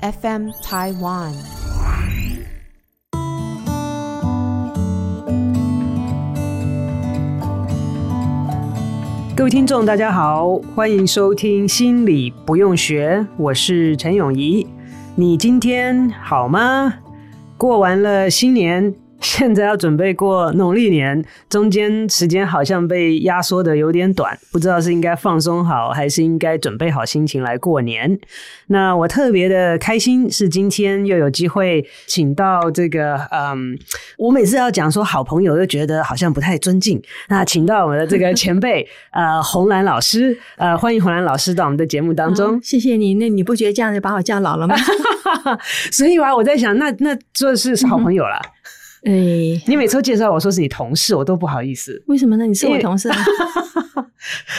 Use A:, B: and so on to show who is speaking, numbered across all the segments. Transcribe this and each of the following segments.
A: FM Taiwan。
B: 各位听众，大家好，欢迎收听《心理不用学》，我是陈永怡。你今天好吗？过完了新年。现在要准备过农历年，中间时间好像被压缩的有点短，不知道是应该放松好，还是应该准备好心情来过年。那我特别的开心，是今天又有机会请到这个，嗯，我每次要讲说好朋友，又觉得好像不太尊敬。那请到我们的这个前辈，呃，红兰老师，呃，欢迎红兰老师到我们的节目当中。
C: 哦，谢谢你。那你不觉得这样就把我叫老了吗？
B: 所以啊，我在想，那那这是好朋友了。嗯
C: 哎，
B: 你每次介绍我说是你同事，我都不好意思。
C: 为什么呢？你是我同事啊，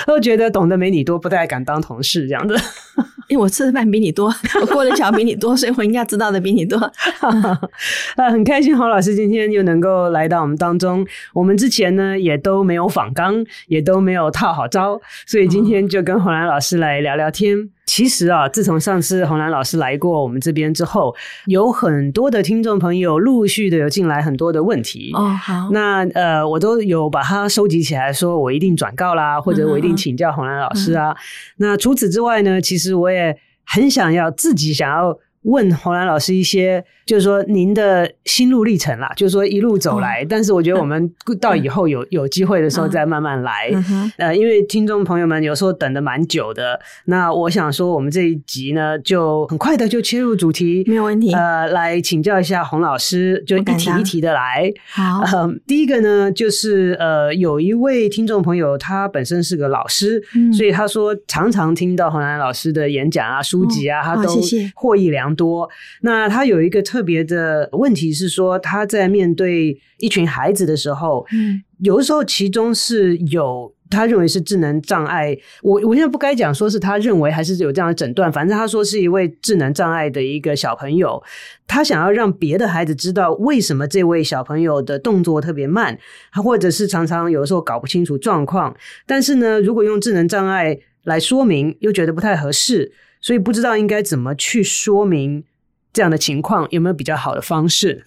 B: 都 觉得懂得没你多，不太敢当同事这样子。
C: 因为我吃的饭比你多，我过的桥比你多，所以我应该知道的比你多。
B: 啊，很开心，洪老师今天又能够来到我们当中。我们之前呢也都没有访纲，也都没有套好招，所以今天就跟洪兰老师来聊聊天。嗯其实啊，自从上次洪兰老师来过我们这边之后，有很多的听众朋友陆续的有进来很多的问题。
C: 哦，好，
B: 那呃，我都有把它收集起来，说我一定转告啦，或者我一定请教洪兰老师啊。嗯、那除此之外呢，其实我也很想要自己想要。问洪兰老师一些，就是说您的心路历程啦，就是说一路走来。哦、但是我觉得我们到以后有、嗯、有机会的时候再慢慢来。嗯、呃，因为听众朋友们有时候等的蛮久的，那我想说我们这一集呢，就很快的就切入主题，
C: 没有问题。
B: 呃，来请教一下洪老师，就一题一题的来。
C: 好、
B: 呃，第一个呢，就是呃，有一位听众朋友，他本身是个老师，嗯、所以他说常常听到洪兰老师的演讲啊、书籍啊，哦、他都获益良多，那他有一个特别的问题是说，他在面对一群孩子的时候，嗯，有的时候其中是有他认为是智能障碍，我我现在不该讲说是他认为还是有这样的诊断，反正他说是一位智能障碍的一个小朋友，他想要让别的孩子知道为什么这位小朋友的动作特别慢，他或者是常常有的时候搞不清楚状况，但是呢，如果用智能障碍来说明，又觉得不太合适。所以不知道应该怎么去说明这样的情况，有没有比较好的方式？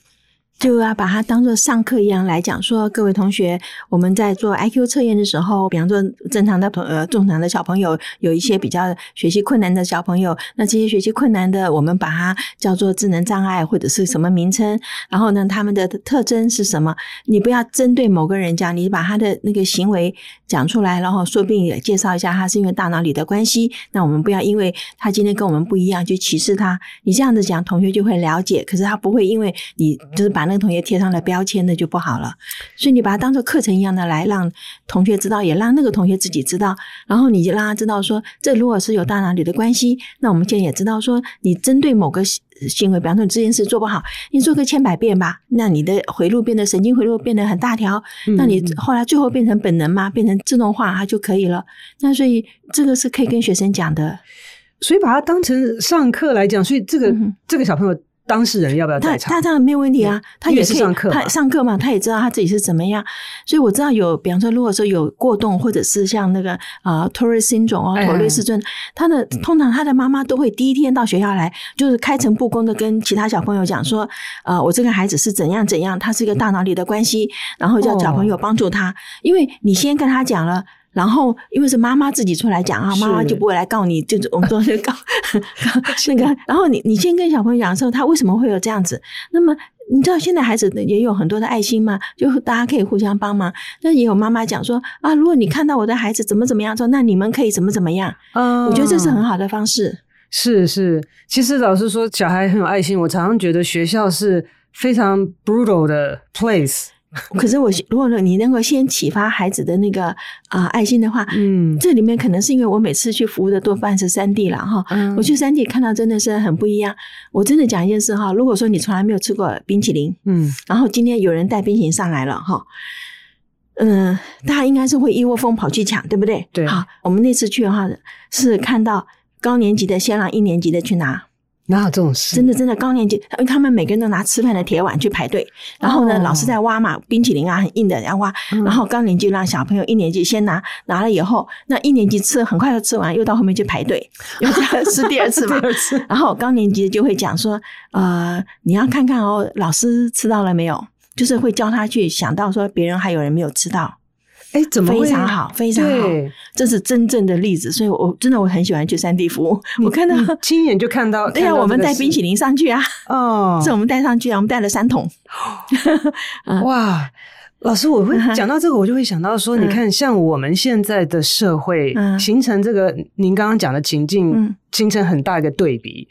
C: 就要把它当做上课一样来讲，说各位同学，我们在做 IQ 测验的时候，比方说正常的朋呃正常的小朋友，有一些比较学习困难的小朋友，那这些学习困难的，我们把它叫做智能障碍或者是什么名称，然后呢，他们的特征是什么？你不要针对某个人讲，你把他的那个行为讲出来，然后说不定也介绍一下他是因为大脑里的关系。那我们不要因为他今天跟我们不一样就歧视他，你这样子讲，同学就会了解，可是他不会因为你就是把。那个同学贴上了标签，那就不好了。所以你把它当做课程一样的来让同学知道，也让那个同学自己知道。然后你就让他知道说，这如果是有大脑里的关系，那我们现在也知道说，你针对某个行为，比方说你这件事做不好，你做个千百遍吧，那你的回路变得神经回路变得很大条，那你后来最后变成本能嘛，变成自动化，它就可以了。那所以这个是可以跟学生讲的，
B: 所以把它当成上课来讲。所以这个、这个小朋友。当事人要不要在场？
C: 他他当然没有问题啊，他也可以
B: 上课，
C: 他上课嘛，他也知道他自己是怎么样。所以我知道有，比方说，如果说有过动，或者是像那个啊、呃、Tourette syndrome 哦，妥瑞氏症，他的通常他的妈妈都会第一天到学校来，就是开诚布公的跟其他小朋友讲说，呃，我这个孩子是怎样怎样，他是一个大脑里的关系，然后叫小朋友帮助他，因为你先跟他讲了。然后，因为是妈妈自己出来讲啊，妈妈就不会来告你，就是我们说是告 告那个。然后你你先跟小朋友讲说他为什么会有这样子。那么你知道现在孩子也有很多的爱心嘛，就大家可以互相帮忙。那也有妈妈讲说啊，如果你看到我的孩子怎么怎么样说，那你们可以怎么怎么样。嗯，我觉得这是很好的方式。
B: 是是，其实老实说，小孩很有爱心。我常常觉得学校是非常 brutal 的 place。
C: 可是我如果说你能够先启发孩子的那个啊、呃、爱心的话，嗯，这里面可能是因为我每次去服务的多半是三 D 了哈，嗯，我去三 D 看到真的是很不一样。我真的讲一件事哈，如果说你从来没有吃过冰淇淋，嗯，然后今天有人带冰淇淋上来了哈，嗯，大家应该是会一窝蜂跑去抢，对不对？
B: 对。
C: 好，我们那次去的话是看到高年级的先让一年级的去拿。
B: 哪有这种事？
C: 真的真的，高年级，因为他们每个人都拿吃饭的铁碗去排队，然后呢，哦、老师在挖嘛，冰淇淋啊，很硬的要挖，嗯、然后高年级让小朋友一年级先拿，拿了以后，那一年级吃很快就吃完，又到后面去排队，又再吃第二次嘛，第二次，然后高年级就会讲说，呃，你要看看哦，老师吃到了没有？就是会教他去想到说，别人还有人没有吃到。
B: 哎，怎么
C: 非常好，非常好，这是真正的例子。所以我真的我很喜欢去山地服务。我看到
B: 亲眼就看到，
C: 对呀，我们带冰淇淋上去啊，哦，是我们带上去啊，我们带了三桶。
B: 哇，老师，我会讲到这个，我就会想到说，你看，像我们现在的社会形成这个您刚刚讲的情境，形成很大一个对比。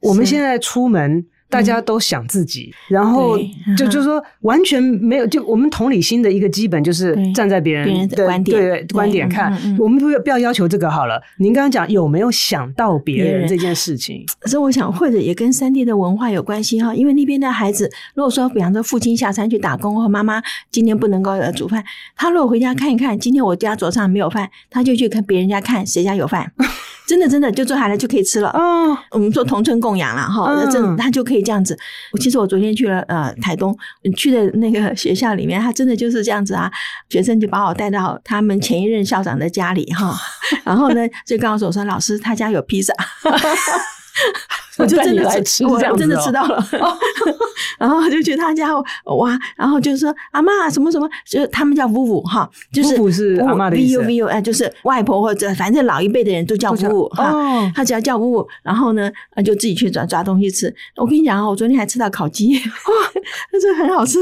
B: 我们现在出门。大家都想自己，嗯、然后就就是说完全没有，就我们同理心的一个基本就是站在别人的观点对对观点看，嗯嗯、我们不要不要要求这个好了。您刚刚讲有没有想到别人这件事情？
C: 所以我想或者也跟三地的文化有关系哈，因为那边的孩子，如果说比方说父亲下山去打工，或妈妈今天不能够煮饭，他如果回家看一看，今天我家桌上没有饭，他就去看别人家看谁家有饭。真的真的就做下来就可以吃了。嗯，我们说同村供养了哈，那真他就可以这样子。我其实我昨天去了呃台东，去的那个学校里面，他真的就是这样子啊。学生就把我带到他们前一任校长的家里哈，然后呢就告诉我说，老师他家有披萨。我就真的来吃，我真的吃到了，然后就去他家哇，然后就是说阿妈什么什么，就是他们叫姑姑哈，就是
B: 姑姑是阿嬷的意思，V U V U
C: 哎，就是外婆或者反正老一辈的人都叫姑姑哈，他只要叫姑姑，然后呢就自己去抓抓东西吃。我跟你讲啊，我昨天还吃到烤鸡，哇，那这很好吃。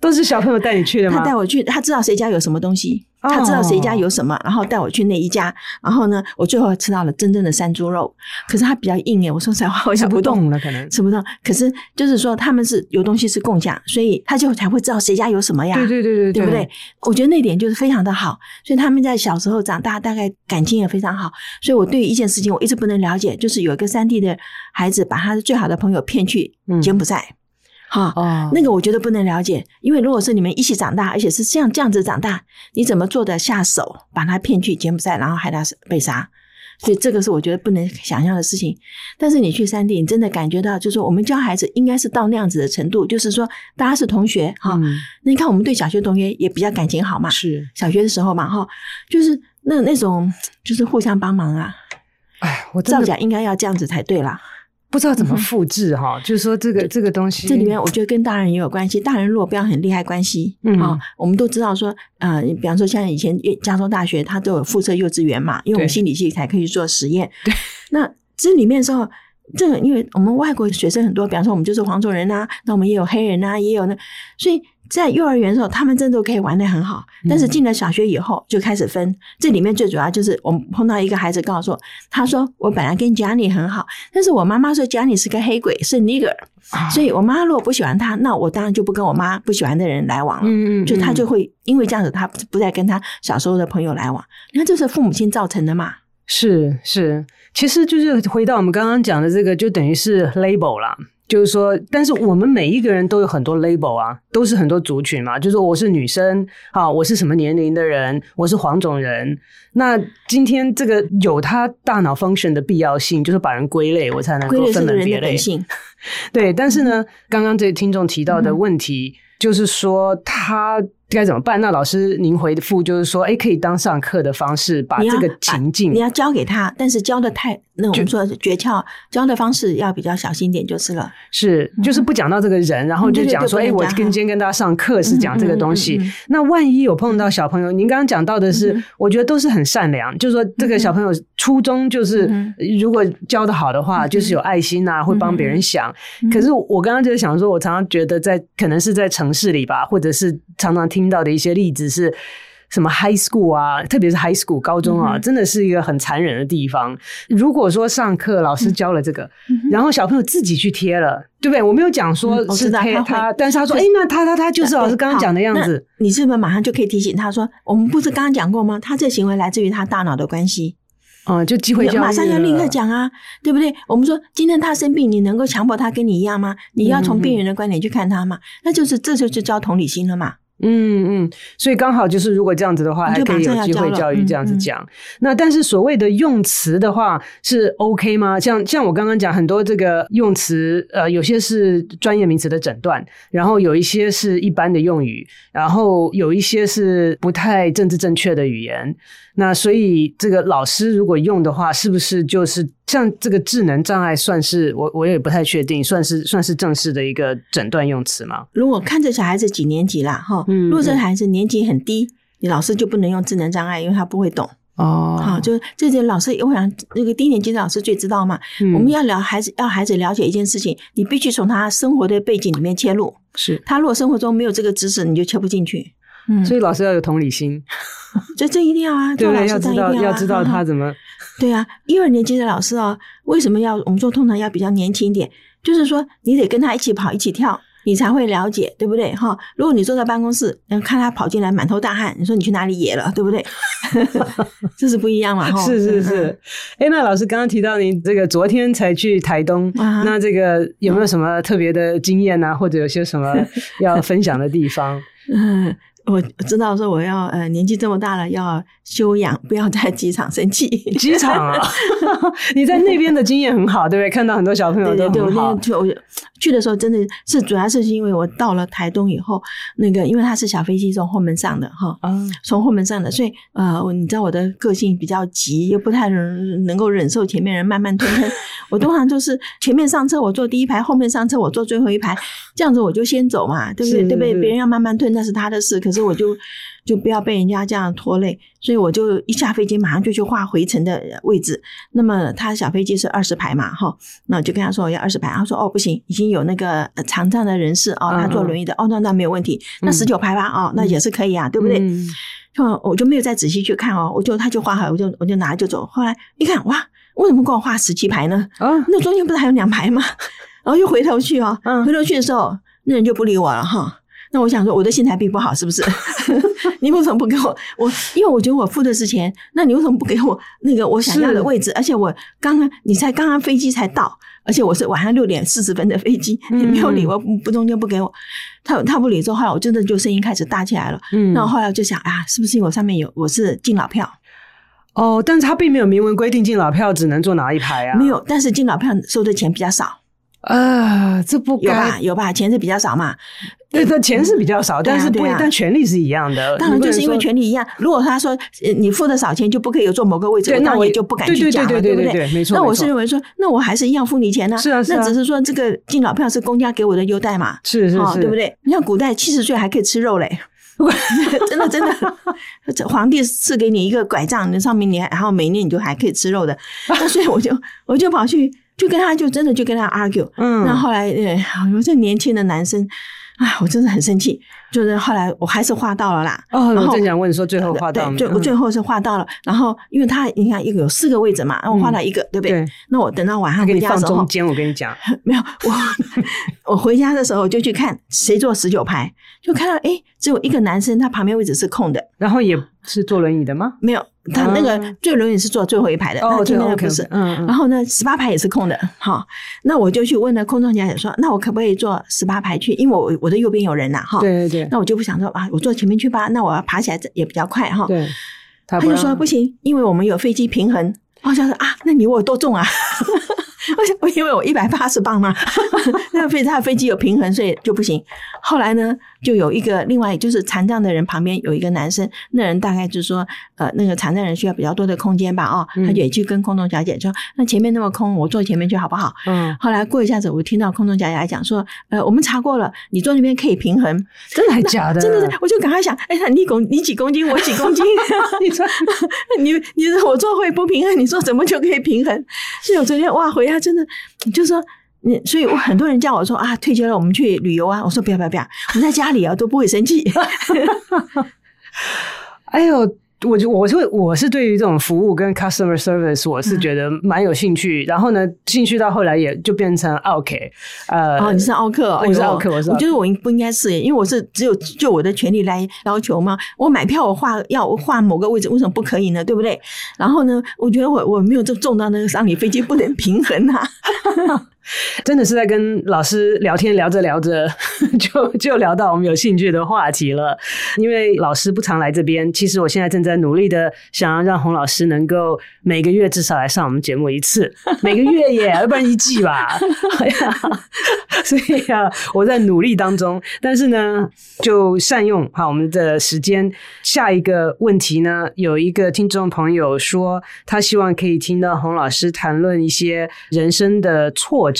B: 都是小朋友带你去的吗？
C: 他带我去，他知道谁家有什么东西，他知道谁家有什么，然后带我去那一家。然后呢，我最后吃到了真正的山猪肉，可是它比较硬诶，我说实话，我
B: 吃不动了，可能
C: 吃不动。可是就是说他们是有东西是共享，所以他就才会知道谁家有什么呀。
B: 对对对对，
C: 对不对？我觉得那点就是非常的好，所以他们在小时候长大，大概感情也非常好。所以我对于一件事情我一直不能了解，就是有一个三地的孩子把他的最好的朋友骗去柬埔寨。哈，哦，那个我觉得不能了解，因为如果是你们一起长大，而且是像这样子长大，你怎么做得下手把他骗去柬埔寨，然后害他被杀？所以这个是我觉得不能想象的事情。但是你去山地，你真的感觉到，就是说我们教孩子应该是到那样子的程度，就是说大家是同学哈。嗯，那你看我们对小学同学也比较感情好嘛，是小学的时候嘛哈，就是那那种就是互相帮忙啊。哎，我照讲应该要这样子才对啦。
B: 不知道怎么复制哈，嗯、就是说这个这个东西，
C: 这里面我觉得跟大人也有关系。大人如果不要很厉害关系，嗯啊，我们都知道说，呃，比方说像以前加州大学，它都有附设幼稚园嘛，因为我们心理系才可以做实验。对，那这里面的时候，这个因为我们外国学生很多，比方说我们就是黄种人呐，那我们也有黑人呐，也有那，所以。在幼儿园的时候，他们真的都可以玩得很好。但是进了小学以后，就开始分。嗯、这里面最主要就是我们碰到一个孩子告诉我，他说：“我本来跟 Johnny 很好，但是我妈妈说 Johnny 是个黑鬼，是 nigger，所以我妈如果不喜欢他，那我当然就不跟我妈不喜欢的人来往了。嗯嗯，就他就会因为这样子，他不再跟他小时候的朋友来往。你看，这是父母亲造成的嘛？
B: 是是，其实就是回到我们刚刚讲的这个，就等于是 label 啦。就是说，但是我们每一个人都有很多 label 啊，都是很多族群嘛。就是说，我是女生，啊，我是什么年龄的人，我是黄种人。那今天这个有他大脑 function 的必要性，就是把人归类，我才能够分门别类。对，但是呢，刚刚这个听众提到的问题，嗯、就是说他。该怎么办？那老师，您回复就是说，哎，可以当上课的方式，把这个情境，
C: 你要教给他，但是教的太，那我们说诀窍，教的方式要比较小心点就是了。
B: 是，就是不讲到这个人，然后就讲说，哎，我跟今天跟大家上课是讲这个东西。那万一有碰到小朋友，您刚刚讲到的是，我觉得都是很善良，就是说这个小朋友初衷就是，如果教的好的话，就是有爱心呐，会帮别人想。可是我刚刚就是想说，我常常觉得在可能是在城市里吧，或者是常常听。听到的一些例子是什么？High school 啊，特别是 High school 高中啊，嗯、真的是一个很残忍的地方。如果说上课老师教了这个，嗯、然后小朋友自己去贴了，对不对？我没有讲说是贴他，但是他说：“哎，那他他他就是老师刚刚讲的样子。”
C: 你是不是马上就可以提醒他说：“我们不是刚刚讲过吗？他这行为来自于他大脑的关系。”
B: 嗯，就机会教育，
C: 马上要立刻讲啊，对不对？我们说今天他生病，你能够强迫他跟你一样吗？你要从病人的观点去看他吗？嗯、那就是这就是教同理心了嘛。
B: 嗯嗯，所以刚好就是如果这样子的话，还可以有机会教育这样子讲。嗯嗯、那但是所谓的用词的话是 OK 吗？像像我刚刚讲很多这个用词，呃，有些是专业名词的诊断，然后有一些是一般的用语，然后有一些是不太政治正确的语言。那所以这个老师如果用的话，是不是就是像这个智能障碍，算是我我也不太确定，算是算是正式的一个诊断用词吗？
C: 如果看这小孩子几年级啦，哈，嗯，如果这孩子年级很低，你老师就不能用智能障碍，因为他不会懂哦。好，就这些老师，我想那个低年级的老师最知道嘛。嗯，我们要聊孩子，要孩子了解一件事情，你必须从他生活的背景里面切入。
B: 是
C: 他如果生活中没有这个知识，你就切不进去。
B: 嗯，所以老师要有同理心，
C: 这这一定要啊，对，
B: 要知道要知道他怎么，
C: 对啊，一二年级的老师哦，为什么要我们说通常要比较年轻一点？就是说你得跟他一起跑一起跳，你才会了解，对不对？哈，如果你坐在办公室，然后看他跑进来满头大汗，你说你去哪里野了，对不对？这是不一样嘛，哈，
B: 是是是。哎，那老师刚刚提到您这个昨天才去台东，那这个有没有什么特别的经验啊，或者有些什么要分享的地方？
C: 嗯。我知道说我要呃年纪这么大了要休养，不要在机场生气。
B: 机场啊，你在那边的经验很好，对不对？看到很多小朋友都很好。
C: 对对对，我去的时候真的是主要是因为我到了台东以后，那个因为他是小飞机从后门上的哈，从后门上的，所以呃，你知道我的个性比较急，又不太能能够忍受前面人慢慢吞吞。我通常就是前面上车我坐第一排，后面上车我坐最后一排，这样子我就先走嘛，对不对？对不对？别人要慢慢吞那是他的事，可是我就就不要被人家这样拖累，所以我就一下飞机马上就去画回程的位置。那么他小飞机是二十排嘛，哈，那我就跟他说我要二十排，他说哦不行，已经有那个残障的人士哦，他坐轮椅的，哦那那没有问题，那十九排吧，哦那也是可以啊，对不对？嗯，我就没有再仔细去看哦，我就他就画好，我就我就拿就走。后来一看哇。为什么给我画十七排呢？啊，那中间不是还有两排吗？然后又回头去哦，嗯，回头去的时候，那人就不理我了哈。那我想说，我的心态并不好，是不是？你为什么不给我？我因为我觉得我付的是钱，那你为什么不给我那个我想要的位置？而且我刚刚你才刚刚飞机才到，而且我是晚上六点四十分的飞机，你没有理我，不中间不给我，他他不理之后，后来我真的就声音开始大起来了。嗯，那我后来就想啊，是不是因为我上面有我是敬老票？
B: 哦，但是他并没有明文规定敬老票只能坐哪一排啊？
C: 没有，但是敬老票收的钱比较少
B: 啊，这不
C: 有吧？有吧？钱是比较少嘛？
B: 对，这钱是比较少，但是不，但权利是一样的。
C: 当然就是因为权利一样。如果他说你付的少钱就不可以有坐某个位置，那我也就不敢去讲了，对不对？
B: 没错。
C: 那我是认为说，那我还是一样付你钱呢。
B: 是啊，是啊。
C: 那只是说这个敬老票是公家给我的优待嘛？
B: 是是是，
C: 对不对？你像古代七十岁还可以吃肉嘞。真 的真的，皇帝赐给你一个拐杖，那上面你还然后每年你就还可以吃肉的，那所以我就我就跑去就跟他就真的就跟他 argue，嗯，那后来呃，我这年轻的男生。哎，我真的很生气，就是后来我还是画到了啦。
B: 哦，我正想问说，最后画到了，
C: 对，我最后是画到了。然后，因为他你看一个有四个位置嘛，然后我画了一个，对不对？那我等到晚上回家的时候，
B: 中间我跟你讲，
C: 没有我 我回家的时候就去看谁坐十九排，就看到哎，只有一个男生，他旁边位置是空的，
B: 然后也是坐轮椅的吗？
C: 没有。他那个最轮椅是坐最后一排的，那今天不是。嗯，然后呢，十八排也是空的。哈，那我就去问了空中小姐说：“那我可不可以坐十八排去？因为我我的右边有人呐。”哈，
B: 对对对。
C: 那我就不想说啊，我坐前面去吧。那我要爬起来也比较快哈。
B: 对。
C: 他就说不行，因为我们有飞机平衡。我想说啊，那你我多重啊？我 因为我一百八十磅嘛，那个飞他的飞机有平衡，所以就不行。后来呢，就有一个另外就是残障的人旁边有一个男生，那人大概就是说，呃，那个残障人需要比较多的空间吧，哦，他就也去跟空中小姐说，那前面那么空，我坐前面去好不好？嗯。后来过一下子，我听到空中小姐来讲说，呃，我们查过了，你坐那边可以平衡，
B: 真的还假的？
C: 真的是，我就赶快想，哎，你公你几公斤，我几公斤，你说你你我坐会不平衡，你说怎么就可以平衡？所以我昨天哇回真的，就是说。你所以，我很多人叫我说啊，退休了我们去旅游啊。我说不要不要不要，我在家里啊都不会生气。
B: 哎呦。我就我就我是对于这种服务跟 customer service 我是觉得蛮有兴趣，然后呢，兴趣到后来也就变成奥客，呃，
C: 哦，你是奥克，
B: 我是奥克，我是。
C: 我觉得我应不应该是，因为我是只有就我的权利来要求吗？我买票我画要画某个位置，为什么不可以呢？对不对？然后呢，我觉得我我没有这重到那个让你飞机不能平衡啊。
B: 真的是在跟老师聊天，聊着聊着 就就聊到我们有兴趣的话题了。因为老师不常来这边，其实我现在正在努力的想要让洪老师能够每个月至少来上我们节目一次，每个月耶，要不然一季吧。所以啊，我在努力当中。但是呢，就善用好我们的时间。下一个问题呢，有一个听众朋友说，他希望可以听到洪老师谈论一些人生的挫折。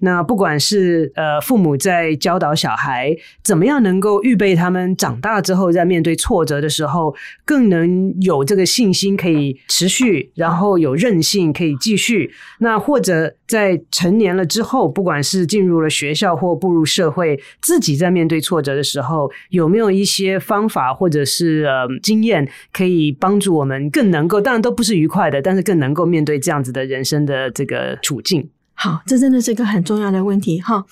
B: 那不管是呃父母在教导小孩，怎么样能够预备他们长大之后，在面对挫折的时候，更能有这个信心可以持续，然后有韧性可以继续。那或者在成年了之后，不管是进入了学校或步入社会，自己在面对挫折的时候，有没有一些方法或者是呃经验，可以帮助我们更能够，当然都不是愉快的，但是更能够面对这样子的人生的这个处境。
C: 好，这真的是一个很重要的问题哈。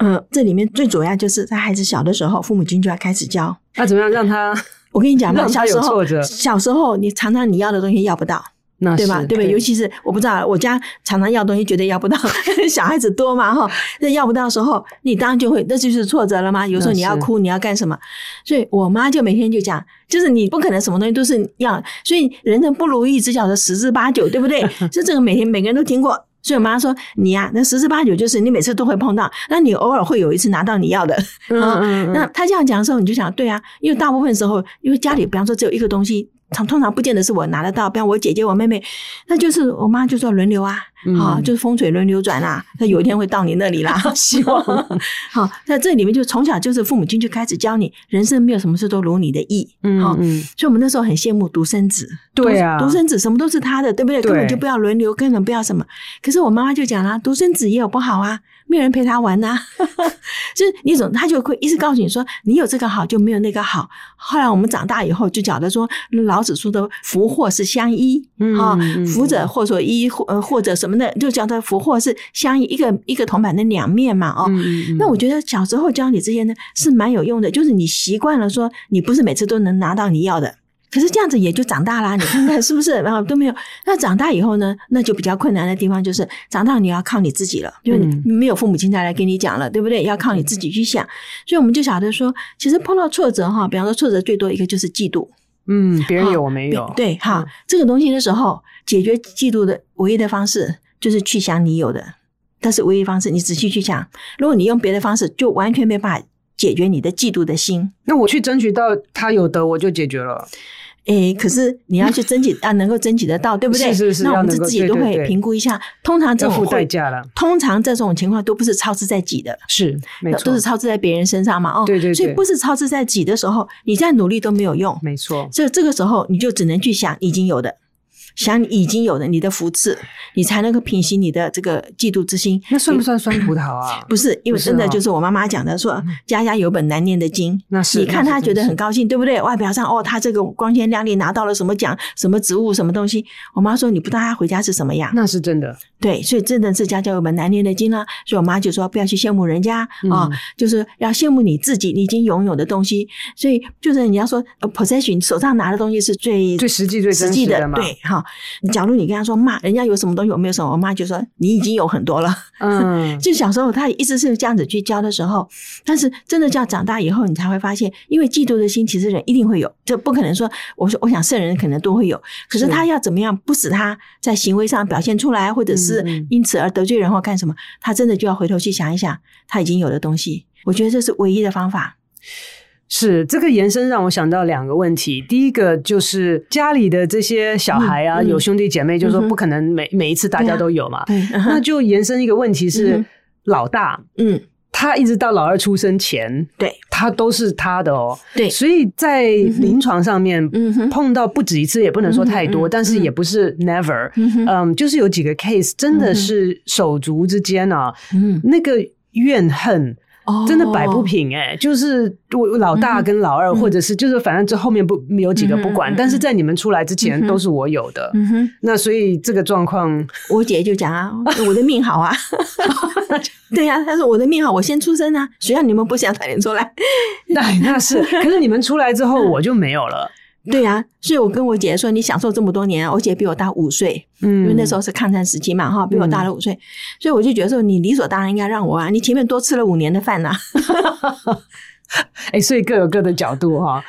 C: 嗯，呃，这里面最主要就是在孩子小的时候，父母亲就要开始教。
B: 那怎么样让他？
C: 我跟你讲嘛，小时候，小时候你常常你要的东西要不到，那对吧？对不对？尤其是我不知道，我家常常要东西绝对要不到，小孩子多嘛哈。那要不到的时候，你当然就会，那就是挫折了吗？有时候你要哭，你要干什么？所以我妈就每天就讲，就是你不可能什么东西都是要，所以人生不如意只晓得十之八九，对不对？就这个每天每个人都听过。所以我妈说你呀、啊，那十之八九就是你每次都会碰到，那你偶尔会有一次拿到你要的。嗯嗯嗯。那她这样讲的时候，你就想对啊，因为大部分时候，因为家里比方说只有一个东西。常通常不见得是我拿得到，比方我姐姐、我妹妹，那就是我妈就说轮流啊，嗯、啊，就是风水轮流转啊，她有一天会到你那里啦。希望 好，那这里面就从小就是父母亲就开始教你，人生没有什么事都如你的意，嗯，好，所以我们那时候很羡慕独生子，
B: 对啊，
C: 独生子什么都是他的，对不对？根本就不要轮流，根本不要什么。可是我妈妈就讲了，独生子也有不好啊。没有人陪他玩呐、啊，就是你总他就会一直告诉你说，你有这个好就没有那个好。后来我们长大以后就觉得说，老子说的福祸是相依，啊、嗯，福者祸所依，呃，或者什么的，就讲的福祸是相依，一个一个铜板的两面嘛，哦、嗯。那我觉得小时候教你这些呢是蛮有用的，就是你习惯了说，你不是每次都能拿到你要的。可是这样子也就长大啦，你看看是不是？然后都没有。那长大以后呢？那就比较困难的地方就是，长大你要靠你自己了，就你没有父母亲再来跟你讲了，对不对？要靠你自己去想。所以我们就晓得说，其实碰到挫折哈，比方说挫折最多一个就是嫉妒，
B: 嗯，别人有我没有，
C: 对哈，这个东西的时候，解决嫉妒的唯一的方式就是去想你有的，但是唯一方式，你仔细去想，如果你用别的方式，就完全没办法解决你的嫉妒的心。
B: 那我去争取到他有的，我就解决了。
C: 诶，可是你要去争取 啊，能够争取得到，对不对？
B: 是是是。
C: 那我们自己都会评估一下。通常这
B: 种代价了。
C: 通常这种情况都不是超支在己的，
B: 是没错，
C: 都是超支在别人身上嘛。哦，
B: 对对对。
C: 所以不是超支在己的时候，你再努力都没有用。
B: 没错。
C: 所以这个时候你就只能去想已经有的。想你已经有了你的福赐，你才能够平息你的这个嫉妒之心。
B: 那算不算酸葡萄啊？
C: 不是，因为真的就是我妈妈讲的，说家家有本难念的经。
B: 那是，
C: 你看他觉得很高兴，对不对？外表上哦，他这个光鲜亮丽，拿到了什么奖、什么职务、什么东西。我妈说，你不知道他回家是什么样。
B: 那是真的。
C: 对，所以真的是家家有本难念的经啦。所以我妈就说，不要去羡慕人家啊，就是要羡慕你自己，你已经拥有的东西。所以就是你要说，possession，手上拿的东西是最
B: 最实际、最实际的。
C: 对，哈。假如你。跟他说，骂人家有什么东西，我没有什么，我妈就说你已经有很多了。嗯，就小时候他一直是这样子去教的时候，但是真的叫长大以后，你才会发现，因为嫉妒的心，其实人一定会有，这不可能说我说我想圣人可能都会有，可是他要怎么样不使他在行为上表现出来，或者是因此而得罪人或干什么，他真的就要回头去想一想他已经有的东西。我觉得这是唯一的方法。
B: 是这个延伸让我想到两个问题。第一个就是家里的这些小孩啊，嗯。嗯、有兄弟姐妹，就是说不可能每、嗯、每一次大家都有嘛。嗯、那就延伸一个问题是，嗯、老大，嗯，他一直到老二出生前，对，他都是他的哦。对，所以在临床上面，嗯，碰到不止一次，也不能说太多，嗯、但是也不是 never，嗯，嗯，就是有几个 case 真的是手足之间啊，嗯，那个怨恨。真的摆不平哎、欸，就是我老大跟老二，嗯、或者是就是反正这后面不有几个不管，嗯、但是在你们出来之前都是我有的。嗯哼，那所以这个状况，
C: 我姐就讲啊，我的命好啊，对呀、啊，她说我的命好，我先出生啊，谁让你们不想早点出来？
B: 那 那是，可是你们出来之后我就没有了。
C: 对呀、啊，所以我跟我姐姐说，你享受这么多年，我姐比我大五岁，嗯，因为那时候是抗战时期嘛，哈，比我大了五岁，嗯、所以我就觉得说，你理所当然应该让我啊，你前面多吃了五年的饭呐、啊，
B: 哎，所以各有各的角度哈。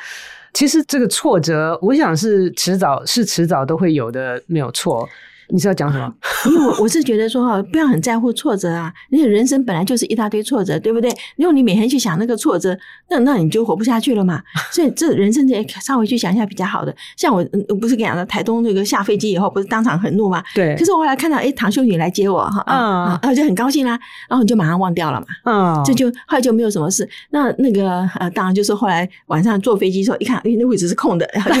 B: 其实这个挫折，我想是迟早是迟早都会有的，没有错。你是要讲什么？
C: 因为我我是觉得说哈，不要很在乎挫折啊。因为人生本来就是一大堆挫折，对不对？如果你每天去想那个挫折，那那你就活不下去了嘛。所以这人生得稍微去想一下比较好的。像我，我不是跟你讲的台东那个下飞机以后，不是当场很怒嘛？
B: 对。
C: 可是我后来看到，哎，唐秀女来接我哈，啊，然后就很高兴啦。然后你就马上忘掉了嘛。嗯。这就后来就没有什么事。那那个呃，当然就是后来晚上坐飞机的时候，一看，哎，那位置是空的，然后就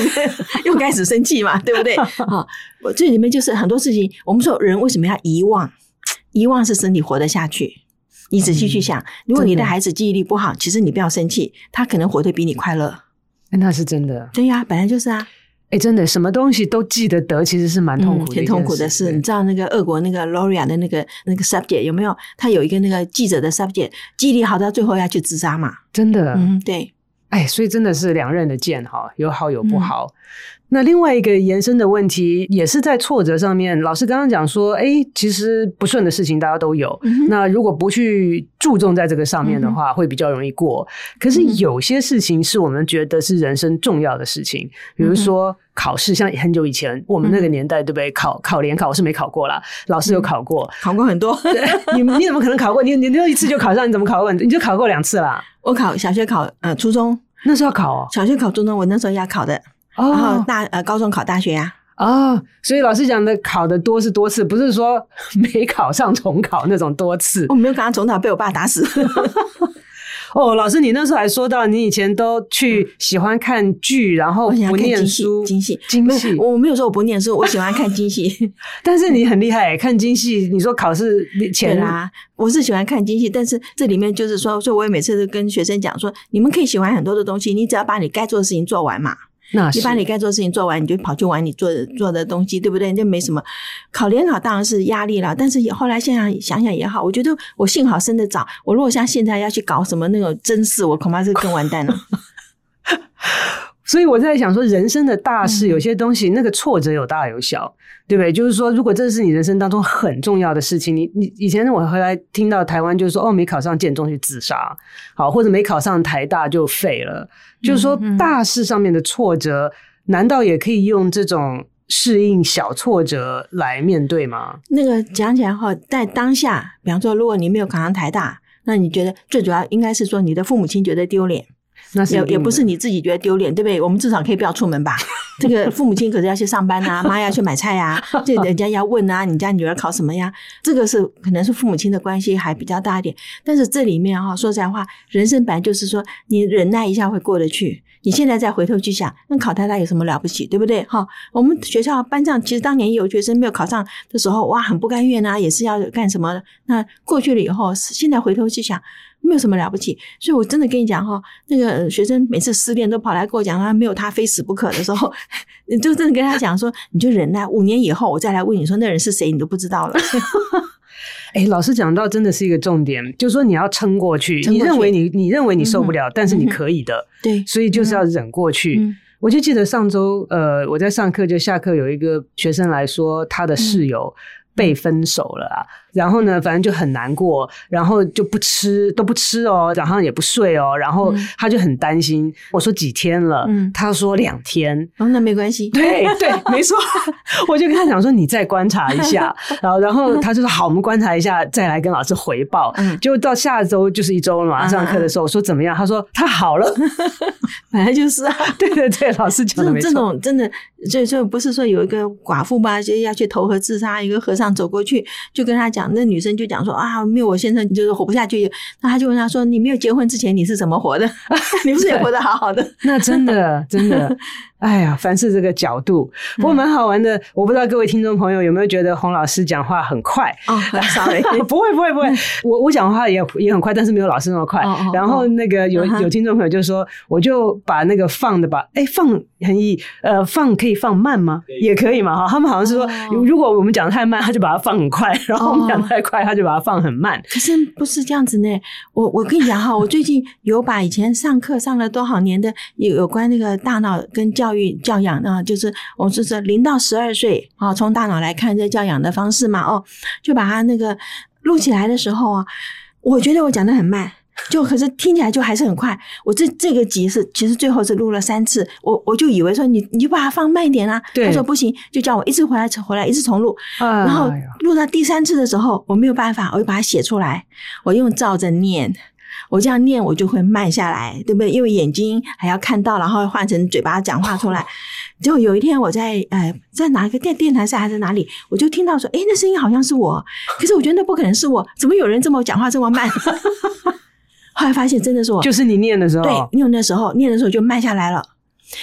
C: 又开始生气嘛，对不对？啊。我这里面就是很多事情，我们说人为什么要遗忘？遗忘是身体活得下去。你仔细去想，嗯、如果你的孩子记忆力不好，其实你不要生气，他可能活得比你快乐。
B: 那是真的。
C: 对呀，本来就是啊。
B: 哎，真的，什么东西都记得得，其实是蛮痛苦的、嗯，很
C: 痛苦的事。你知道那个俄国那个 Loria 的那个那个 subject 有没有？他有一个那个记者的 subject，记忆力好到最后要去自杀嘛？
B: 真的。
C: 嗯，对。
B: 哎，所以真的是两刃的剑哈，有好有不好。嗯那另外一个延伸的问题，也是在挫折上面。老师刚刚讲说，哎，其实不顺的事情大家都有。嗯、那如果不去注重在这个上面的话，嗯、会比较容易过。可是有些事情是我们觉得是人生重要的事情，嗯、比如说考试。像很久以前我们那个年代，对不对？考考联考我是没考过啦，老师有考过，
C: 考过很多。
B: 你你怎么可能考过？你你就一次就考上？你怎么考过？你就考过两次啦？
C: 我考小学考呃初中
B: 那时候要考哦，
C: 小学考初中，我那时候要考的。然后大呃高中考大学呀，
B: 啊，所以老师讲的考的多是多次，不是说 没考上重考那种多次。
C: 我没有考上重考，被我爸打死。
B: 哦，老师，你那时候还说到你以前都去喜欢看剧，然后不念书，
C: 京戏，
B: 京戏。
C: 我没有说我不念书，我喜欢看京戏。
B: 但是你很厉害，看京戏。你说考试前
C: 啦，我是喜欢看京戏，但是这里面就是说，所以我也每次都跟学生讲说，你们可以喜欢很多的东西，你只要把你该做的事情做完嘛。
B: 那
C: 你把你该做的事情做完，你就跑去玩你做的做的东西，对不对？就没什么。考联考当然是压力了，但是后来现在想想也好，我觉得我幸好生得早。我如果像现在要去搞什么那种真事，我恐怕是更完蛋了。
B: 所以我在想说，人生的大事，有些东西那个挫折有大有小，对不对？就是说，如果这是你人生当中很重要的事情，你你以前我回来听到台湾就是说，哦，没考上建中去自杀，好，或者没考上台大就废了。就是说，大事上面的挫折，难道也可以用这种适应小挫折来面对吗？
C: 那个讲起来哈，在当下，比方说，如果你没有考上台大，那你觉得最主要应该是说，你的父母亲觉得丢脸。那是也也不是你自己觉得丢脸，对不对？我们至少可以不要出门吧？这个父母亲可是要去上班啊，妈要去买菜啊，这人家要问啊，你家女儿考什么呀？这个是可能是父母亲的关系还比较大一点。但是这里面哈，说实在话，人生本来就是说，你忍耐一下会过得去。你现在再回头去想，那考太大有什么了不起，对不对？哈，我们学校班上其实当年有学生没有考上的时候，哇，很不甘愿啊，也是要干什么？那过去了以后，现在回头去想。没有什么了不起，所以我真的跟你讲哈，那个学生每次失恋都跑来跟我讲，他没有他非死不可的时候，你就真的跟他讲说，你就忍耐，五年以后我再来问你说那人是谁，你都不知道了。
B: 哎，老师讲到真的是一个重点，就是说你要撑过去，过去，你认为你你认为你受不了，嗯、但是你可以的，
C: 对，
B: 所以就是要忍过去。嗯、我就记得上周呃，我在上课就下课有一个学生来说，他的室友被分手了啊。嗯然后呢，反正就很难过，然后就不吃，都不吃哦，早上也不睡哦，然后他就很担心。我说几天了？嗯，他说两天。
C: 哦，那没关系。
B: 对对，没错。我就跟他讲说，你再观察一下。然后，然后他就说好，我们观察一下，再来跟老师回报。嗯，就到下周就是一周了嘛。上课的时候我说怎么样？他说他好了。
C: 本来就是啊。
B: 对对对，老师讲的没错。
C: 这种真的，就就不是说有一个寡妇吧，就要去投河自杀，一个和尚走过去就跟他讲。那女生就讲说啊，没有我先生你就是活不下去。那他就问他说：“你没有结婚之前你是怎么活的？你不是也活得好好的？”
B: 那真的真的。哎呀，凡是这个角度，不过蛮好玩的。我不知道各位听众朋友有没有觉得洪老师讲话很快？
C: 哦，sorry，
B: 不会不会不会，我我讲话也也很快，但是没有老师那么快。然后那个有有听众朋友就说，我就把那个放的吧，哎，放很易，呃，放可以放慢吗？也可以嘛，哈。他们好像是说，如果我们讲的太慢，他就把它放很快；然后我们讲的太快，他就把它放很慢。
C: 可是不是这样子呢。我我跟你讲哈，我最近有把以前上课上了多少年的有有关那个大脑跟教教育教养啊，就是我是说零到十二岁啊，从大脑来看这教养的方式嘛，哦，就把它那个录起来的时候啊，我觉得我讲的很慢。就可是听起来就还是很快，我这这个集是其实最后是录了三次，我我就以为说你你就把它放慢一点啊，他说不行，就叫我一直回来回来一直重录，然后录到第三次的时候我没有办法，我就把它写出来，我用照着念，我这样念我就会慢下来，对不对？因为眼睛还要看到，然后换成嘴巴讲话出来。结果有一天我在呃在哪个电电台上还是哪里，我就听到说，诶，那声音好像是我，可是我觉得那不可能是我，怎么有人这么讲话这么慢？后来发现真的是我，
B: 就是你念的时候，
C: 对，用的时候念的时候就慢下来了。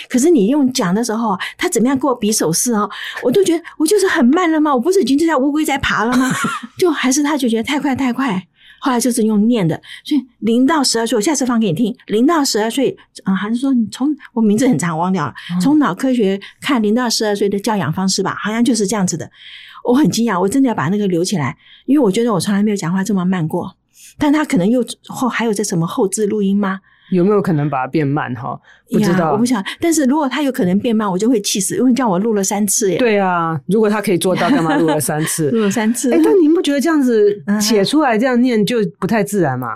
C: 可是你用讲的时候，他怎么样给我比手势哦，我都觉得我就是很慢了吗？我不是已经就像乌龟在爬了吗？就还是他就觉得太快太快。后来就是用念的，所以零到十二岁，我下次放给你听。零到十二岁啊，还是说你从我名字很长，我忘掉了。从脑科学看零到十二岁的教养方式吧，好像就是这样子的。我很惊讶，我真的要把那个留起来，因为我觉得我从来没有讲话这么慢过。但他可能又后还有在什么后置录音吗？
B: 有没有可能把它变慢哈？不知道，
C: 我不想。但是如果它有可能变慢，我就会气死，因为叫我录了三次耶。
B: 对啊，如果他可以做到，干嘛录了三次？
C: 录了三次。哎、
B: 欸，但您不觉得这样子写出来这样念就不太自然吗？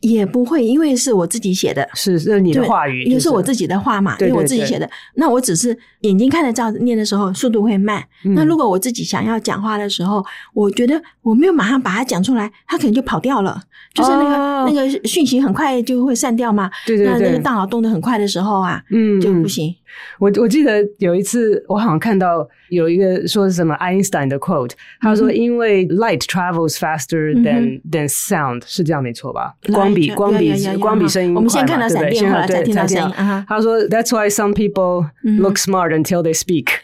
C: 也不会，因为是我自己写的，
B: 是是你的话语，
C: 因为是我自己的话嘛，因为我自己写的。那我只是眼睛看着照念的时候，速度会慢。嗯、那如果我自己想要讲话的时候，我觉得我没有马上把它讲出来，它可能就跑掉了，就是那个、哦、那个讯息很快就会散掉嘛。
B: 对对对，
C: 那那个大脑动得很快的时候啊，嗯，就不行。
B: 我我记得有一次，我好像看到有一个说是什么爱因斯坦的 quote，他说因为 light travels faster than than sound，是这样没错吧？光比光比光比声音快，
C: 我们先看到闪电，后来再听到声音。
B: 他说 That's why some people look smart until they speak。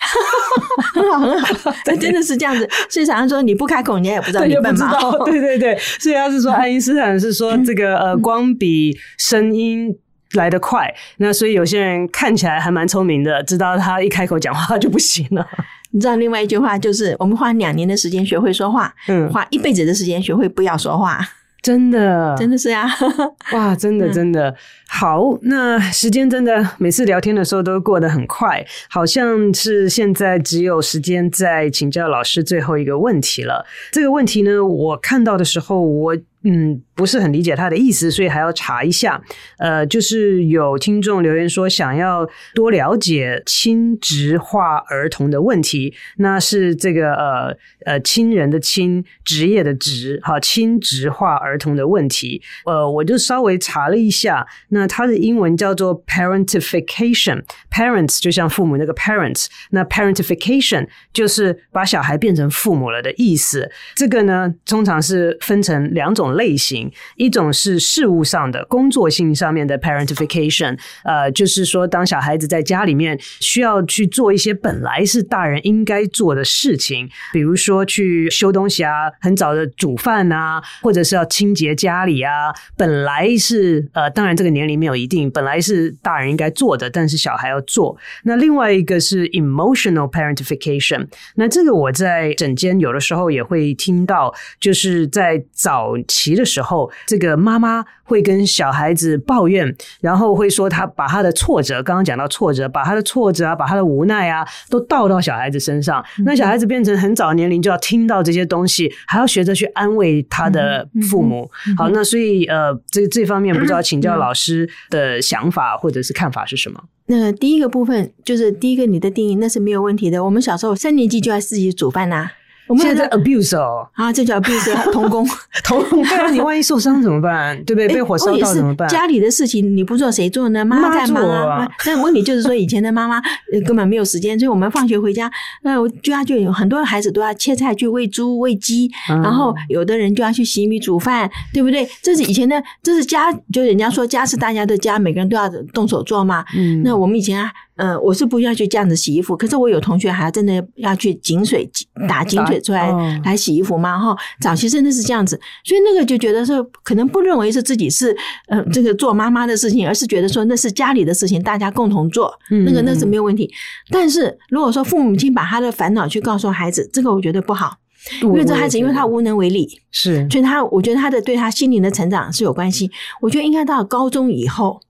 C: 很好很好，真的是这样子。所以常常说你不开口，人家也不知道你笨嘛。
B: 对对对，所以他是说爱因斯坦是说这个呃光比声音。来得快，那所以有些人看起来还蛮聪明的，知道他一开口讲话就不行了。
C: 你知道另外一句话就是，我们花两年的时间学会说话，嗯，花一辈子的时间学会不要说话。
B: 真的，
C: 真的是呀！
B: 哇，真的，真的、嗯、好。那时间真的每次聊天的时候都过得很快，好像是现在只有时间在请教老师最后一个问题了。这个问题呢，我看到的时候，我。嗯，不是很理解他的意思，所以还要查一下。呃，就是有听众留言说想要多了解亲职化儿童的问题，那是这个呃呃亲人的亲，职业的职，哈，亲职化儿童的问题。呃，我就稍微查了一下，那它的英文叫做 parentification，parents 就像父母那个 parents，那 parentification 就是把小孩变成父母了的意思。这个呢，通常是分成两种。类型，一种是事务上的工作性上面的 parentification，呃，就是说当小孩子在家里面需要去做一些本来是大人应该做的事情，比如说去修东西啊，很早的煮饭啊，或者是要清洁家里啊，本来是呃，当然这个年龄没有一定，本来是大人应该做的，但是小孩要做。那另外一个是 emotional parentification，那这个我在诊间有的时候也会听到，就是在早期。急的时候，这个妈妈会跟小孩子抱怨，然后会说他把他的挫折，刚刚讲到挫折，把他的挫折啊，把他的无奈啊，都倒到小孩子身上。那小孩子变成很早年龄就要听到这些东西，还要学着去安慰他的父母。好，那所以呃，这这方面不知道请教老师的想法或者是看法是什么？
C: 那第一个部分就是第一个你的定义，那是没有问题的。我们小时候三年级就要自己煮饭呐。
B: 我们现在在 abuse 哦
C: 啊，这叫 abuse 童工，
B: 童工。对啊，你万一受伤怎么办？对不对？被火烧到怎么办？
C: 家里的事情你不做谁做呢？妈妈在忙啊。但问题就是说，以前的妈妈 根本没有时间，所以我们放学回家，那我家就有很多孩子都要切菜去喂猪喂鸡，然后有的人就要去洗米煮饭，对不对？这是以前的，这是家，就人家说家是大家的家，每个人都要动手做嘛。嗯，那我们以前啊。呃，我是不需要去这样子洗衣服，可是我有同学还真的要去井水打井水出来来洗衣服嘛哈。早期真的是这样子，所以那个就觉得说，可能不认为是自己是呃这个做妈妈的事情，而是觉得说那是家里的事情，大家共同做，那个那是没有问题。但是如果说父母亲把他的烦恼去告诉孩子，这个我觉得不好，因为这孩子因为他无能为力，
B: 是，
C: 所以他我觉得他的对他心灵的成长是有关系。我觉得应该到高中以后。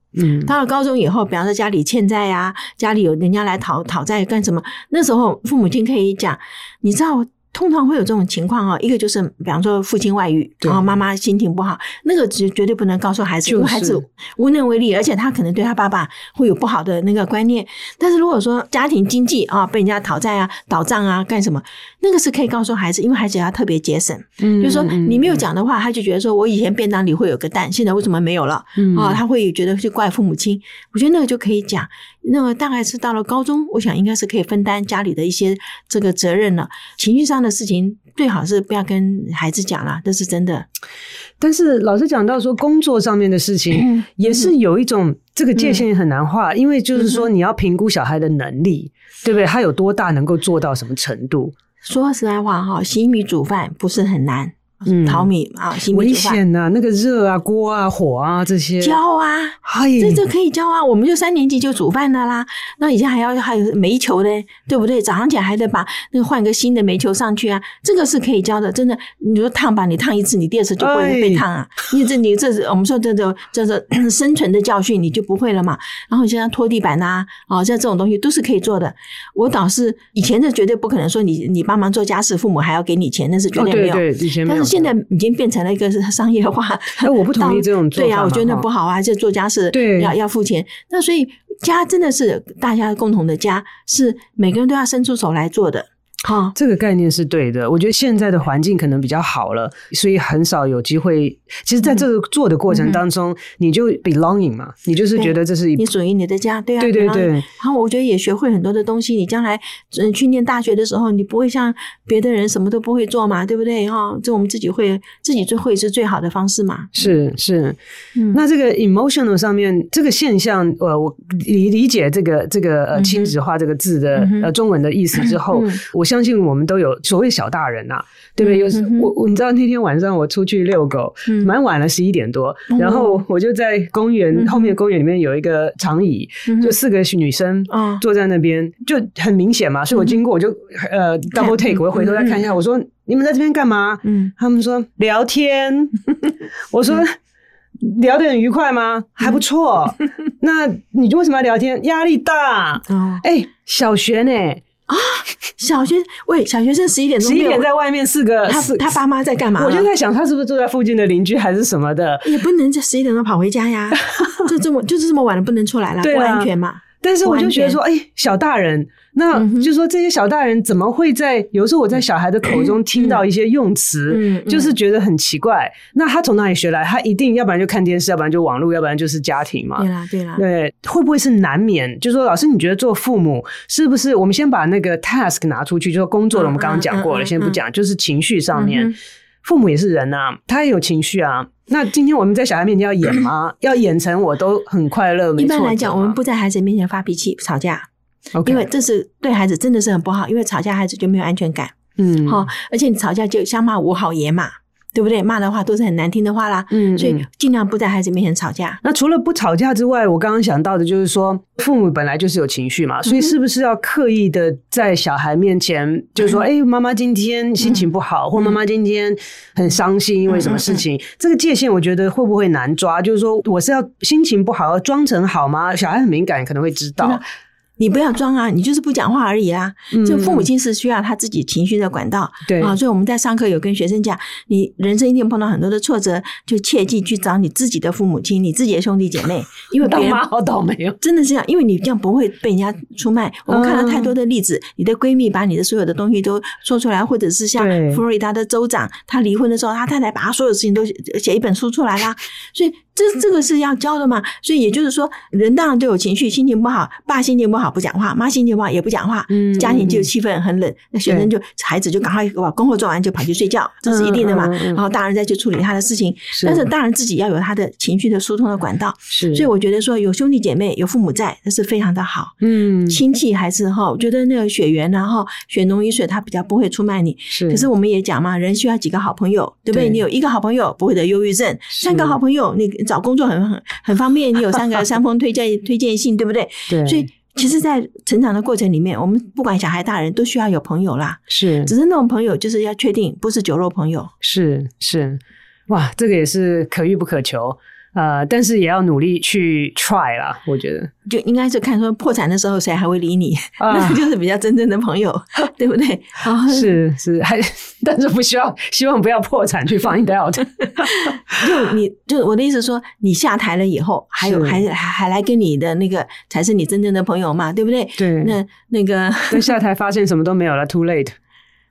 C: 到了高中以后，比方说家里欠债呀、家里有人家来讨讨债干什么，那时候父母亲可以讲，你知道。通常会有这种情况啊，一个就是比方说父亲外遇，然后妈妈心情不好，那个绝绝对不能告诉孩子，因为孩子无能为力，而且他可能对他爸爸会有不好的那个观念。但是如果说家庭经济啊被人家讨债啊、倒账啊干什么，那个是可以告诉孩子，因为孩子要特别节省。嗯，就是说你没有讲的话，他就觉得说我以前便当里会有个蛋，现在为什么没有了？嗯啊，他会觉得去怪父母亲。我觉得那个就可以讲。那么大概是到了高中，我想应该是可以分担家里的一些这个责任了。情绪上的事情最好是不要跟孩子讲了，这是真的。
B: 但是老师讲到说，工作上面的事情也是有一种这个界限很难画，因为就是说你要评估小孩的能力，对不对？他有多大能够做到什么程度？
C: 说实在话哈，洗米煮饭不是很难。嗯，淘米啊，
B: 危险呐、啊！那个热啊，锅啊，火啊，这些
C: 教啊，这这可以教啊。我们就三年级就煮饭的啦。那以前还要还有煤球的，对不对？早上起来还得把那个换个新的煤球上去啊。这个是可以教的，真的。你说烫吧，你烫一次，你第二次就不会被烫啊。因为这你这是我们说这种这种 生存的教训，你就不会了嘛。然后现在拖地板呐，啊，像这种东西都是可以做的。我倒是以前是绝对不可能说你你帮忙做家事，父母还要给你钱，那是绝对没有。
B: 对对，以前没有。
C: 现在已经变成了一个商业化，
B: 哎，我不同意这种做法。
C: 对呀、啊，我觉得那不好啊，这做家事对要要付钱。那所以家真的是大家共同的家，是每个人都要伸出手来做的。
B: 好，这个概念是对的。我觉得现在的环境可能比较好了，所以很少有机会。其实，在这个做的过程当中，你就 belonging 嘛，你就是觉得这是
C: 你属于你的家，对啊，
B: 对对对。
C: 然后我觉得也学会很多的东西。你将来嗯去念大学的时候，你不会像别的人什么都不会做嘛，对不对？哈，这我们自己会自己最会是最好的方式嘛。
B: 是是，那这个 emotional 上面这个现象，呃，我理理解这个这个呃亲子化这个字的呃中文的意思之后，我相信我们都有所谓小大人呐、啊，对不对？有时我我你知道那天晚上我出去遛狗，蛮晚了，十一点多，然后我就在公园后面公园里面有一个长椅，就四个女生坐在那边，就很明显嘛，所以我经过我就呃 double take，我回头再看一下，我说你们在这边干嘛？嗯，他们说聊天，我说聊得很愉快吗？还不错，那你为什么要聊天？压力大，哎，小学呢？
C: 啊，小学喂，小学生十一点钟，
B: 十一点在外面四个，
C: 他他爸妈在干嘛？
B: 我就在想，他是不是住在附近的邻居还是什么的？
C: 也不能在十一点钟跑回家呀，就这么就是这么晚了不能出来了，不安全嘛。
B: 但是我就觉得说，哎，小大人，那就是说这些小大人怎么会在有时候我在小孩的口中听到一些用词，就是觉得很奇怪。那他从哪里学来？他一定要不然就看电视，要不然就网络，要不然就是家庭嘛。
C: 对啦，对啦。
B: 对，会不会是难免？就是说，老师，你觉得做父母是不是？我们先把那个 task 拿出去，就说工作的，我们刚刚讲过了，先不讲，就是情绪上面，父母也是人啊，他也有情绪啊。那今天我们在小孩面前要演吗？要演成我都很快乐？
C: 一般来讲，我们不在孩子面前发脾气、吵架.因为这是对孩子真的是很不好。因为吵架，孩子就没有安全感。嗯，好，而且你吵架就相骂无好言嘛。对不对？骂的话都是很难听的话啦，嗯，所以尽量不在孩子面前吵架。
B: 那除了不吵架之外，我刚刚想到的就是说，父母本来就是有情绪嘛，所以是不是要刻意的在小孩面前，就是说，哎，妈妈今天心情不好，或妈妈今天很伤心，因为什么事情？这个界限我觉得会不会难抓？就是说，我是要心情不好要装成好吗？小孩很敏感，可能会知道。
C: 你不要装啊，你就是不讲话而已啊。就父母亲是需要他自己情绪的管道，对啊。所以我们在上课有跟学生讲，你人生一定碰到很多的挫折，就切记去找你自己的父母亲、你自己的兄弟姐妹，因为当妈
B: 好倒霉哦，
C: 真的是这样，因为你这样不会被人家出卖。我们看到太多的例子，你的闺蜜把你的所有的东西都说出来，或者是像佛罗里达的州长，他离婚的时候，他太太把他所有事情都写一本书出来啦，所以。这这个是要教的嘛，所以也就是说，人当然都有情绪，心情不好，爸心情不好不讲话，妈心情不好也不讲话，嗯，家庭就气氛很冷，那学生就孩子就赶快把功课做完就跑去睡觉，这是一定的嘛。然后大人再去处理他的事情，但是大人自己要有他的情绪的疏通的管道。是，所以我觉得说有兄弟姐妹有父母在，那是非常的好。嗯，亲戚还是哈，我觉得那个血缘然后血浓于水，他比较不会出卖你。是，可是我们也讲嘛，人需要几个好朋友，对不对？你有一个好朋友不会得忧郁症，三个好朋友你。找工作很很很方便，你有三个三封推荐推荐信，对不对？对。所以其实，在成长的过程里面，我们不管小孩大人，都需要有朋友啦。是。只是那种朋友，就是要确定不是酒肉朋友。
B: 是是，哇，这个也是可遇不可求。呃，但是也要努力去 try 啦，我觉得
C: 就应该是看说破产的时候谁还会理你，啊、那就是比较真正的朋友，对不对？
B: 是是，还但是不需要，希望不要破产去 find out。
C: 就你就我的意思说，你下台了以后，还有还还还来跟你的那个才是你真正的朋友嘛，对不对？
B: 对，
C: 那那个
B: 跟下台发现什么都没有了，too late。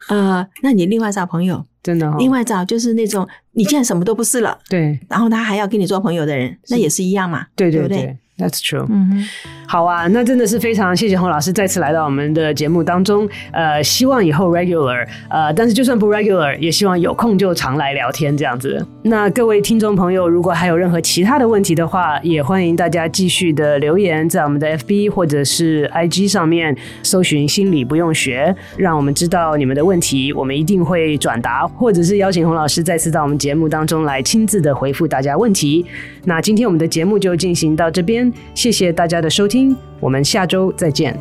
C: 呃，那你另外找朋友，
B: 真的、哦，
C: 另外找就是那种你现在什么都不是了，
B: 对，
C: 然后他还要跟你做朋友的人，那也是一样嘛，
B: 对对对。
C: 对？不对
B: ？That's true。嗯哼，好啊，那真的是非常谢谢洪老师再次来到我们的节目当中。呃，希望以后 regular，呃，但是就算不 regular，也希望有空就常来聊天这样子。那各位听众朋友，如果还有任何其他的问题的话，也欢迎大家继续的留言在我们的 FB 或者是 IG 上面搜寻“心理不用学”，让我们知道你们的问题，我们一定会转达，或者是邀请洪老师再次到我们节目当中来亲自的回复大家问题。那今天我们的节目就进行到这边。谢谢大家的收听，我们下周再见。